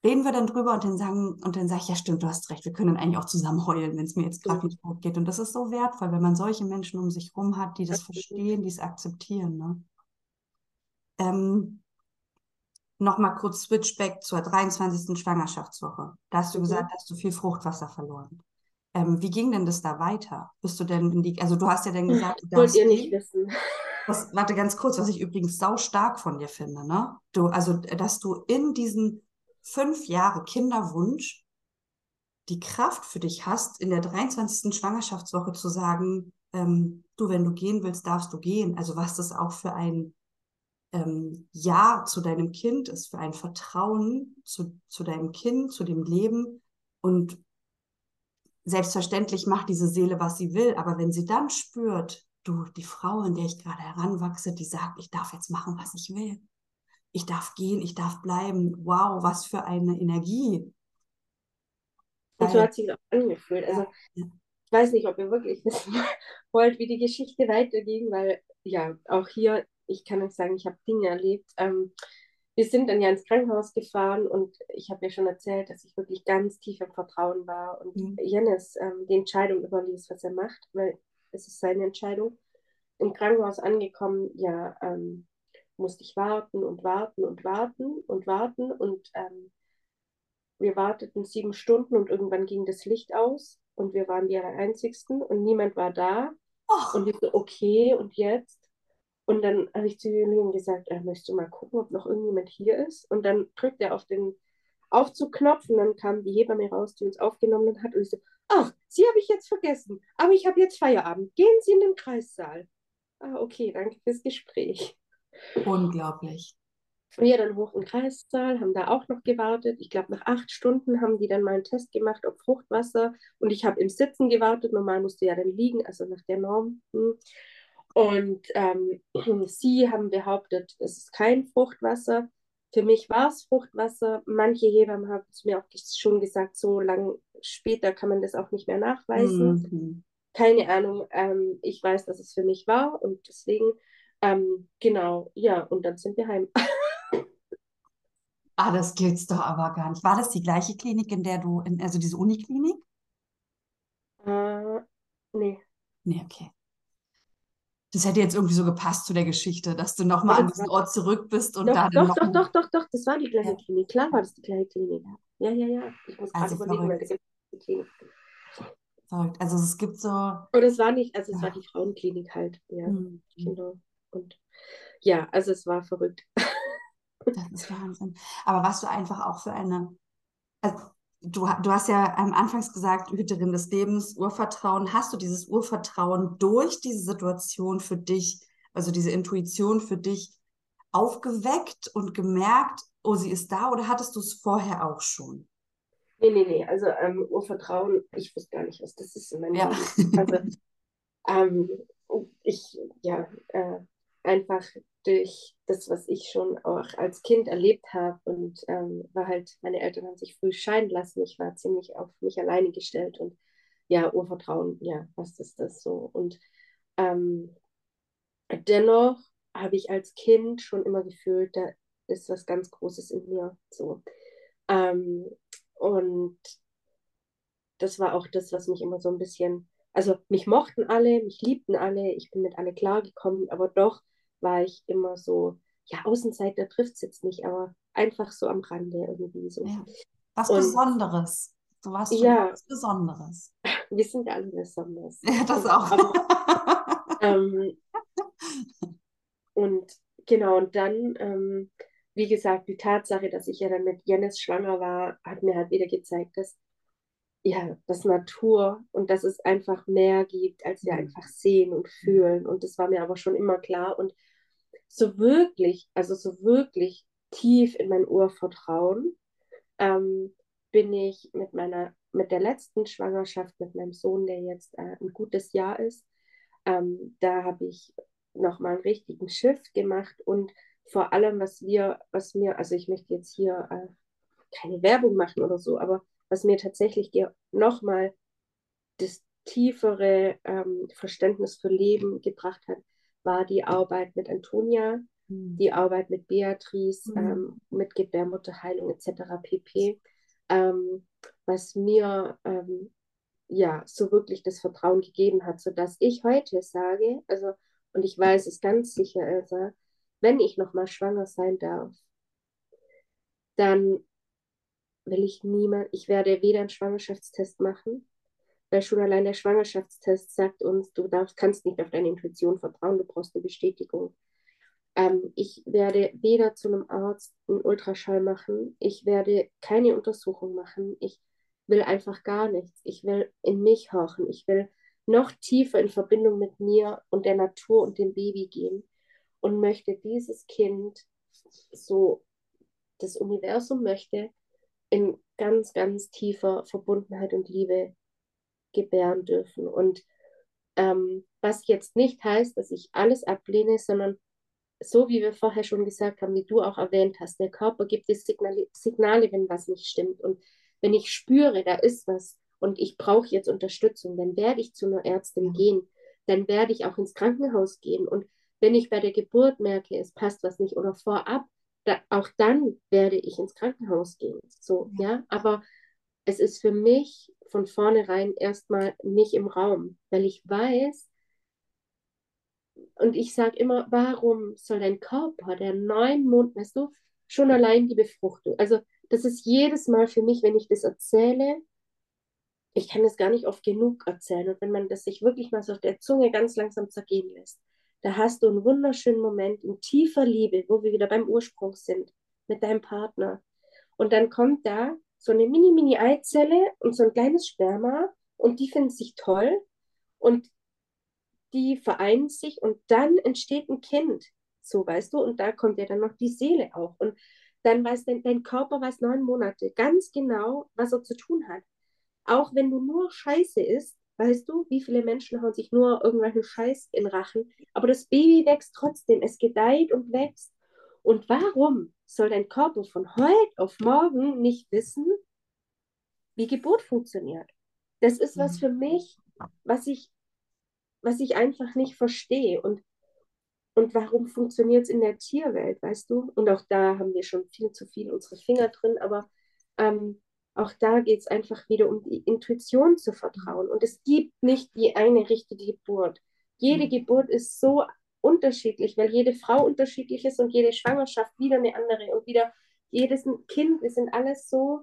reden wir dann drüber und dann sagen, und dann sage ich, ja stimmt, du hast recht, wir können eigentlich auch zusammen heulen, wenn es mir jetzt gerade nicht gut geht. Und das ist so wertvoll, wenn man solche Menschen um sich herum hat, die das verstehen, die es akzeptieren. Ne? Ähm, nochmal kurz Switchback zur 23. Schwangerschaftswoche. Da hast du mhm. gesagt, hast du viel Fruchtwasser verloren. Ähm, wie ging denn das da weiter? Bist du denn in die, also du hast ja dann gesagt, du Wollt ihr nicht wissen. Was, warte ganz kurz, was ich übrigens sau stark von dir finde, ne? Du, also, dass du in diesen fünf Jahre Kinderwunsch die Kraft für dich hast, in der 23. Schwangerschaftswoche zu sagen, ähm, du, wenn du gehen willst, darfst du gehen. Also was das auch für ein ähm, Ja zu deinem Kind ist, für ein Vertrauen zu, zu deinem Kind, zu dem Leben. Und selbstverständlich macht diese Seele, was sie will, aber wenn sie dann spürt, du, die Frau, in der ich gerade heranwachse, die sagt, ich darf jetzt machen, was ich will. Ich darf gehen, ich darf bleiben. Wow, was für eine Energie. Und so hat sich auch angefühlt. Also, ja. ich weiß nicht, ob ihr wirklich wissen wollt, wie die Geschichte weiterging, weil ja, auch hier, ich kann euch sagen, ich habe Dinge erlebt. Ähm, wir sind dann ja ins Krankenhaus gefahren und ich habe ja schon erzählt, dass ich wirklich ganz tief im Vertrauen war und mhm. Ähm, die Entscheidung überließ, was er macht, weil es ist seine Entscheidung. Im Krankenhaus angekommen, ja, ähm, musste ich warten und warten und warten und warten und ähm, wir warteten sieben Stunden und irgendwann ging das Licht aus und wir waren die Einzigsten und niemand war da. Oh. Und ich so, okay, und jetzt? Und dann habe ich zu Julian gesagt, äh, möchtest du mal gucken, ob noch irgendjemand hier ist? Und dann drückt er auf den Aufzugknopf und dann kam die Hebamme raus, die uns aufgenommen hat und ich so, ach, sie habe ich jetzt vergessen, aber ich habe jetzt Feierabend. Gehen Sie in den Kreissaal. Ah, okay, danke fürs Gespräch. Unglaublich. Wir dann hoch im Kreissaal, haben da auch noch gewartet. Ich glaube, nach acht Stunden haben die dann mal einen Test gemacht, ob Fruchtwasser. Und ich habe im Sitzen gewartet. Normal musste ja dann liegen, also nach der Norm. Hm. Und ähm, sie haben behauptet, es ist kein Fruchtwasser. Für mich war es Fruchtwasser. Manche Hebammen haben es mir auch schon gesagt, so lange später kann man das auch nicht mehr nachweisen. Mhm. Keine Ahnung. Ähm, ich weiß, dass es für mich war und deswegen, ähm, genau, ja, und dann sind wir heim. Ah, das gibt's doch aber gar nicht. War das die gleiche Klinik, in der du, in, also diese Uniklinik? Äh, nee. Nee, okay. Das hätte jetzt irgendwie so gepasst zu der Geschichte, dass du nochmal ja, an diesen Ort zurück bist und doch, da dann. Doch, doch, doch, doch, doch, das war die gleiche. Klinik. Klar war das die gleiche Klinik. Ja, ja, ja. Ich muss also gerade überlegen, Klinik. Verrückt. Also es gibt so. Und es war nicht, also es ja. war die Frauenklinik halt. Ja, mhm. genau. Und ja, also es war verrückt. Das ist Wahnsinn. Aber was du einfach auch für eine, also du, du hast ja am Anfangs gesagt, Hüterin des Lebens, Urvertrauen. Hast du dieses Urvertrauen durch diese Situation für dich, also diese Intuition für dich aufgeweckt und gemerkt, oh, sie ist da oder hattest du es vorher auch schon? Nee, nee, nee. Also ähm, Urvertrauen, ich wusste gar nicht, was das ist in meinem ja. Leben. Also ähm, ich, ja, äh, einfach durch das, was ich schon auch als Kind erlebt habe und ähm, war halt, meine Eltern haben sich früh scheiden lassen. Ich war ziemlich auf mich alleine gestellt und ja, Urvertrauen, ja, was ist das so? Und ähm, dennoch habe ich als Kind schon immer gefühlt, da ist was ganz Großes in mir so. Ähm, und das war auch das, was mich immer so ein bisschen, also mich mochten alle, mich liebten alle, ich bin mit alle klargekommen, aber doch war ich immer so, ja, Außenseiter trifft es jetzt nicht, aber einfach so am Rande irgendwie so. Ja. Was und, Besonderes. Du warst schon ja, was Besonderes. Wir sind alle besonders. Ja, das auch. Aber, ähm, und genau, und dann, ähm, wie gesagt, die Tatsache, dass ich ja dann mit Jennis schwanger war, hat mir halt wieder gezeigt, dass ja, das Natur und dass es einfach mehr gibt, als wir mhm. einfach sehen und fühlen. Und das war mir aber schon immer klar. Und so wirklich, also so wirklich tief in mein Urvertrauen, ähm, bin ich mit meiner, mit der letzten Schwangerschaft mit meinem Sohn, der jetzt äh, ein gutes Jahr ist, ähm, da habe ich nochmal einen richtigen Shift gemacht und vor allem, was wir, was mir, also ich möchte jetzt hier äh, keine Werbung machen oder so, aber was mir tatsächlich nochmal das tiefere ähm, Verständnis für Leben gebracht hat, war die Arbeit mit Antonia, mhm. die Arbeit mit Beatrice, mhm. ähm, mit Gebärmutterheilung etc. pp. Ähm, was mir ähm, ja so wirklich das Vertrauen gegeben hat, sodass ich heute sage, also und ich weiß es ganz sicher, Elsa, wenn ich nochmal schwanger sein darf, dann will ich niemand, ich werde weder einen Schwangerschaftstest machen, schon allein der Schwangerschaftstest sagt uns, du darfst, kannst nicht auf deine Intuition vertrauen, du brauchst eine Bestätigung. Ähm, ich werde weder zu einem Arzt einen Ultraschall machen, ich werde keine Untersuchung machen, ich will einfach gar nichts. Ich will in mich horchen, ich will noch tiefer in Verbindung mit mir und der Natur und dem Baby gehen und möchte dieses Kind, so das Universum möchte, in ganz, ganz tiefer Verbundenheit und Liebe gebären dürfen. Und ähm, was jetzt nicht heißt, dass ich alles ablehne, sondern so wie wir vorher schon gesagt haben, wie du auch erwähnt hast, der Körper gibt die Signale, Signale, wenn was nicht stimmt. Und wenn ich spüre, da ist was und ich brauche jetzt Unterstützung, dann werde ich zu einer Ärztin gehen. Dann werde ich auch ins Krankenhaus gehen. Und wenn ich bei der Geburt merke, es passt was nicht oder vorab, da, auch dann werde ich ins Krankenhaus gehen. So, ja. ja, aber es ist für mich von vornherein erstmal nicht im Raum, weil ich weiß, und ich sage immer, warum soll dein Körper, der neun Monate, weißt du, schon allein die Befruchtung, also das ist jedes Mal für mich, wenn ich das erzähle, ich kann das gar nicht oft genug erzählen. Und wenn man das sich wirklich mal so auf der Zunge ganz langsam zergehen lässt, da hast du einen wunderschönen Moment in tiefer Liebe, wo wir wieder beim Ursprung sind, mit deinem Partner. Und dann kommt da so eine mini-mini-Eizelle und so ein kleines Sperma und die finden sich toll und die vereinen sich und dann entsteht ein Kind. So, weißt du, und da kommt ja dann noch die Seele auch. Und dann weiß dein, dein Körper weiß neun Monate ganz genau, was er zu tun hat. Auch wenn du nur Scheiße isst, weißt du, wie viele Menschen hauen sich nur irgendwelchen Scheiß in Rachen, aber das Baby wächst trotzdem, es gedeiht und wächst. Und warum soll dein Körper von heute auf morgen nicht wissen, wie Geburt funktioniert? Das ist was mhm. für mich, was ich, was ich einfach nicht verstehe. Und und warum funktioniert es in der Tierwelt, weißt du? Und auch da haben wir schon viel zu viel unsere Finger drin, aber ähm, auch da geht es einfach wieder um die Intuition zu vertrauen. Und es gibt nicht die eine richtige Geburt. Jede mhm. Geburt ist so unterschiedlich, weil jede Frau unterschiedlich ist und jede Schwangerschaft wieder eine andere und wieder jedes Kind, wir sind alles so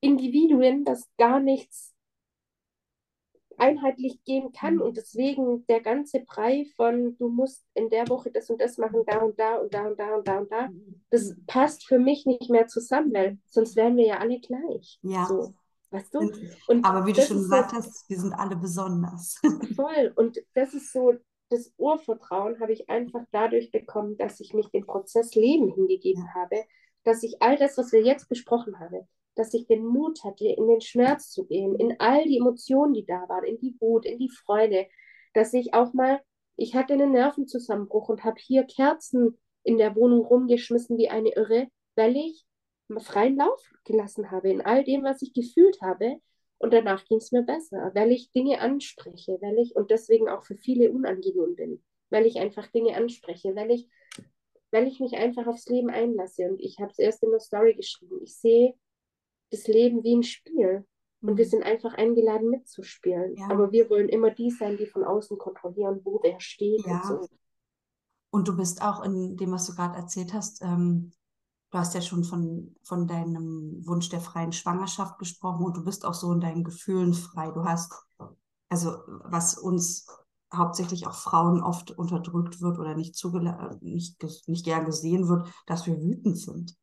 Individuen, dass gar nichts einheitlich gehen kann mhm. und deswegen der ganze Brei von du musst in der Woche das und das machen, da und da und da und da und da und da, das mhm. passt für mich nicht mehr zusammen, weil sonst wären wir ja alle gleich. Ja. So, weißt du? Und Aber wie du schon gesagt hast, wir sind alle besonders. Voll. Und das ist so, das Urvertrauen habe ich einfach dadurch bekommen, dass ich mich dem Prozess Leben hingegeben habe, dass ich all das, was wir jetzt besprochen haben, dass ich den Mut hatte, in den Schmerz zu gehen, in all die Emotionen, die da waren, in die Wut, in die Freude, dass ich auch mal, ich hatte einen Nervenzusammenbruch und habe hier Kerzen in der Wohnung rumgeschmissen wie eine Irre, weil ich freien Lauf gelassen habe in all dem, was ich gefühlt habe. Und danach ging es mir besser, weil ich Dinge anspreche, weil ich und deswegen auch für viele unangenehm bin, weil ich einfach Dinge anspreche, weil ich, weil ich mich einfach aufs Leben einlasse. Und ich habe es erst in der Story geschrieben. Ich sehe das Leben wie ein Spiel. Und wir mhm. sind einfach eingeladen mitzuspielen. Ja. Aber wir wollen immer die sein, die von außen kontrollieren, wo wer steht ja. und so. Und du bist auch in dem, was du gerade erzählt hast, ähm, du hast ja schon von, von deinem Wunsch der freien Schwangerschaft gesprochen und du bist auch so in deinen Gefühlen frei. Du hast, also was uns hauptsächlich auch Frauen oft unterdrückt wird oder nicht, nicht, nicht gern gesehen wird, dass wir wütend sind.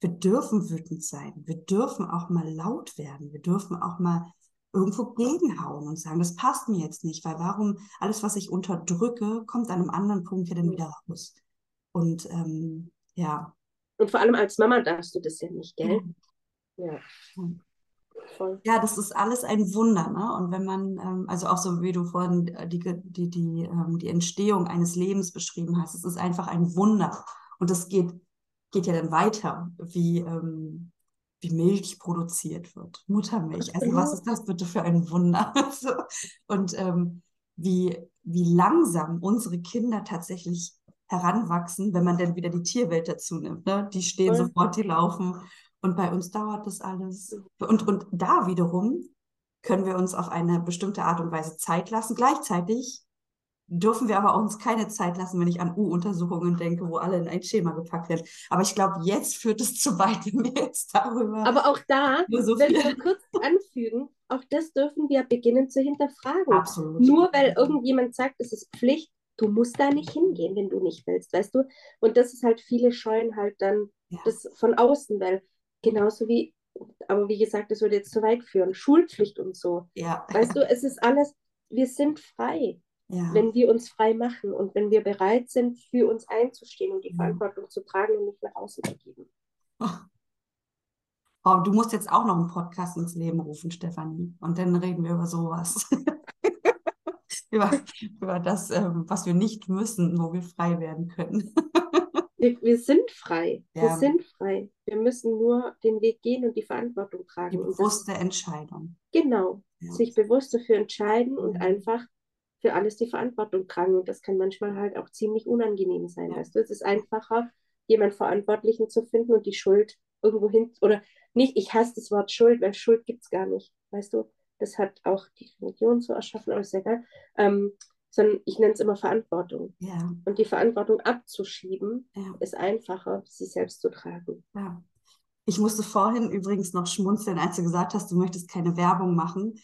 Wir dürfen wütend sein. Wir dürfen auch mal laut werden. Wir dürfen auch mal irgendwo gegenhauen und sagen, das passt mir jetzt nicht, weil warum alles, was ich unterdrücke, kommt an einem anderen Punkt ja dann wieder raus. Und ähm, ja. Und vor allem als Mama darfst du das ja nicht, gell? Ja. ja. Voll. Ja, das ist alles ein Wunder, ne? Und wenn man, ähm, also auch so wie du vorhin die, die, die, ähm, die Entstehung eines Lebens beschrieben hast, es ist einfach ein Wunder. Und das geht geht ja dann weiter, wie, ähm, wie Milch produziert wird, Muttermilch. Also was ist das bitte für ein Wunder? Und ähm, wie, wie langsam unsere Kinder tatsächlich heranwachsen, wenn man dann wieder die Tierwelt dazu nimmt. Ne? Die stehen ja. sofort, die laufen. Und bei uns dauert das alles. Und, und da wiederum können wir uns auf eine bestimmte Art und Weise Zeit lassen. Gleichzeitig dürfen wir aber uns keine Zeit lassen, wenn ich an U-Untersuchungen denke, wo alle in ein Schema gepackt werden. Aber ich glaube, jetzt führt es zu weit, wenn wir jetzt darüber. Aber auch da, so wenn wir kurz anfügen, auch das dürfen wir beginnen zu hinterfragen. Absolut. Nur weil irgendjemand sagt, es ist Pflicht, du musst da nicht hingehen, wenn du nicht willst, weißt du? Und das ist halt, viele scheuen halt dann ja. das von außen, weil genauso wie, aber wie gesagt, das würde jetzt zu weit führen, Schulpflicht und so. Ja. Weißt du, es ist alles, wir sind frei ja. wenn wir uns frei machen und wenn wir bereit sind, für uns einzustehen und die. Verantwortung zu tragen und nicht nach außen zu geben. Oh, du musst jetzt auch noch einen Podcast ins Leben rufen, Stefanie. Und dann reden wir über sowas. über, über das, ähm, was wir nicht müssen, wo wir frei werden können. wir, wir, sind frei. Ja. Wir sind frei. Wir müssen nur den Weg gehen und die Verantwortung tragen. Die bewusste Entscheidung. Genau. Ja. Sich bewusst dafür entscheiden und einfach für alles die Verantwortung tragen. Und das kann manchmal halt auch ziemlich unangenehm sein. Ja. Weißt du, es ist einfacher, jemand Verantwortlichen zu finden und die Schuld irgendwo hin, oder nicht, ich hasse das Wort Schuld, weil Schuld gibt es gar nicht. Weißt du, das hat auch die Religion so erschaffen, aber ist egal. Ähm, sondern ich nenne es immer Verantwortung. Ja. Und die Verantwortung abzuschieben, ja. ist einfacher, sie selbst zu tragen. Ja. Ich musste vorhin übrigens noch schmunzeln, als du gesagt hast, du möchtest keine Werbung machen.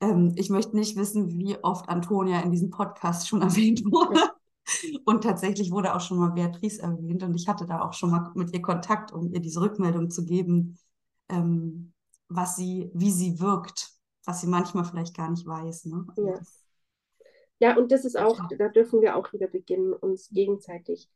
Ähm, ich möchte nicht wissen, wie oft Antonia in diesem Podcast schon erwähnt wurde. Und tatsächlich wurde auch schon mal Beatrice erwähnt und ich hatte da auch schon mal mit ihr Kontakt, um ihr diese Rückmeldung zu geben, ähm, was sie, wie sie wirkt, was sie manchmal vielleicht gar nicht weiß. Ne? Ja. ja, und das ist auch, da dürfen wir auch wieder beginnen, uns gegenseitig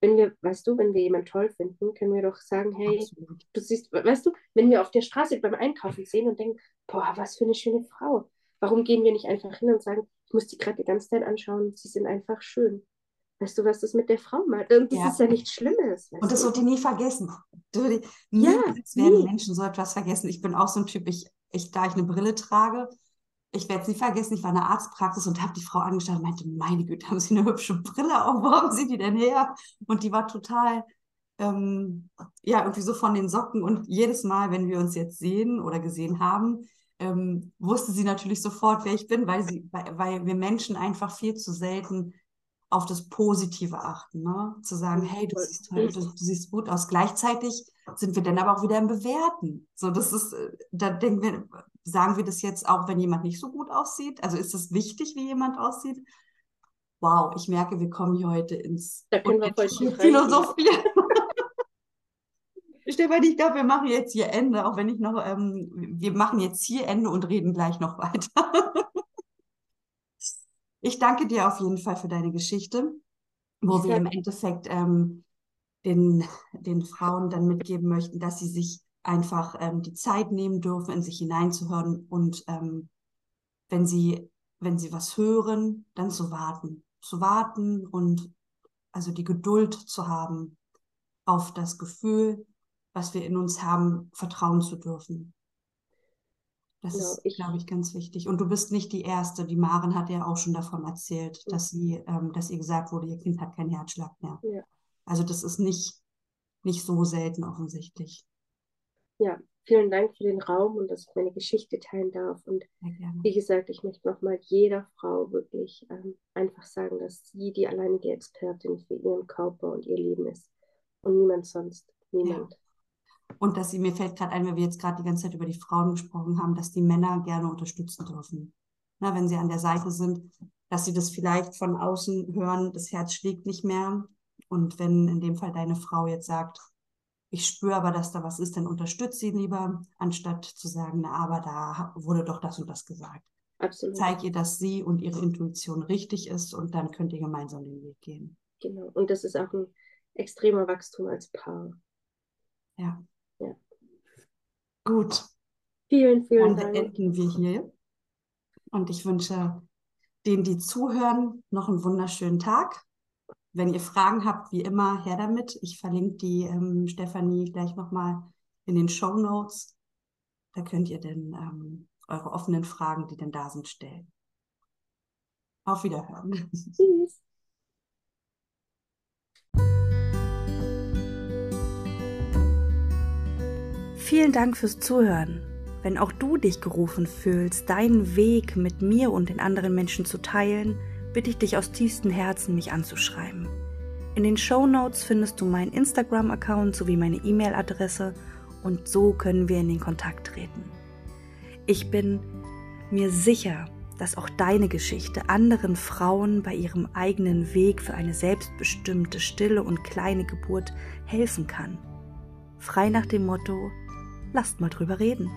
wenn wir, weißt du, wenn wir jemanden toll finden, können wir doch sagen, hey, Absolut. du siehst, weißt du, wenn wir auf der Straße beim Einkaufen sehen und denken, boah, was für eine schöne Frau. Warum gehen wir nicht einfach hin und sagen, ich muss die gerade die ganze Zeit anschauen, sie sind einfach schön. Weißt du, was das mit der Frau macht? Und das ja. ist ja nichts Schlimmes. Und das wird die nie vergessen. Du, nie ja, werden nie. Menschen so etwas vergessen. Ich bin auch so ein Typ, ich, ich, da ich eine Brille trage, ich werde es nie vergessen, ich war in der Arztpraxis und habe die Frau angeschaut und meinte, meine Güte, haben Sie eine hübsche Brille auf, wo haben Sie die denn her? Und die war total, ähm, ja, irgendwie so von den Socken. Und jedes Mal, wenn wir uns jetzt sehen oder gesehen haben, ähm, wusste sie natürlich sofort, wer ich bin, weil, sie, weil, weil wir Menschen einfach viel zu selten auf das Positive achten. Ne? Zu sagen, hey, du siehst, toll, du, du, siehst gut aus. Gleichzeitig sind wir dann aber auch wieder im Bewerten. So, das ist, äh, da denken wir, sagen wir das jetzt auch, wenn jemand nicht so gut aussieht? Also ist es wichtig, wie jemand aussieht? Wow, ich merke, wir kommen hier heute ins da können wir Philosophieren. Stefan, ich glaube, wir machen jetzt hier Ende, auch wenn ich noch, ähm, wir machen jetzt hier Ende und reden gleich noch weiter. ich danke dir auf jeden Fall für deine Geschichte, wo wir im Endeffekt ähm, den, den Frauen dann mitgeben möchten, dass sie sich einfach ähm, die Zeit nehmen dürfen, in sich hineinzuhören und ähm, wenn sie, wenn sie was hören, dann zu warten. Zu warten und also die Geduld zu haben, auf das Gefühl, was wir in uns haben, vertrauen zu dürfen. Das genau, ist, glaube ich, ganz wichtig. Und du bist nicht die Erste. Die Maren hat ja auch schon davon erzählt, dass sie, ähm, dass ihr gesagt wurde, ihr Kind hat keinen Herzschlag mehr. Ja. Also das ist nicht, nicht so selten offensichtlich ja, vielen Dank für den Raum und dass ich meine Geschichte teilen darf. Und wie gesagt, ich möchte nochmal jeder Frau wirklich ähm, einfach sagen, dass sie die alleinige Expertin für ihren Körper und ihr Leben ist. Und niemand sonst. Niemand. Ja. Und dass sie, mir fällt gerade ein, weil wir jetzt gerade die ganze Zeit über die Frauen gesprochen haben, dass die Männer gerne unterstützen dürfen. Na, wenn sie an der Seite sind, dass sie das vielleicht von außen hören, das Herz schlägt nicht mehr. Und wenn in dem Fall deine Frau jetzt sagt, ich spüre aber, dass da was ist, dann unterstütze sie lieber, anstatt zu sagen, na, aber da wurde doch das und das gesagt. Absolut. Zeig ihr, dass sie und ihre Intuition richtig ist und dann könnt ihr gemeinsam den Weg gehen. Genau. Und das ist auch ein extremer Wachstum als Paar. Ja. Ja. Gut. Vielen, vielen dann Dank. enden wir hier. Und ich wünsche denen, die zuhören, noch einen wunderschönen Tag. Wenn ihr Fragen habt, wie immer, her damit. Ich verlinke die ähm, Stefanie gleich nochmal in den Show Notes. Da könnt ihr dann ähm, eure offenen Fragen, die denn da sind, stellen. Auf Wiederhören. Tschüss. Vielen Dank fürs Zuhören. Wenn auch du dich gerufen fühlst, deinen Weg mit mir und den anderen Menschen zu teilen, bitte ich dich aus tiefstem Herzen, mich anzuschreiben. In den Show Notes findest du meinen Instagram-Account sowie meine E-Mail-Adresse und so können wir in den Kontakt treten. Ich bin mir sicher, dass auch deine Geschichte anderen Frauen bei ihrem eigenen Weg für eine selbstbestimmte, stille und kleine Geburt helfen kann. Frei nach dem Motto, lasst mal drüber reden.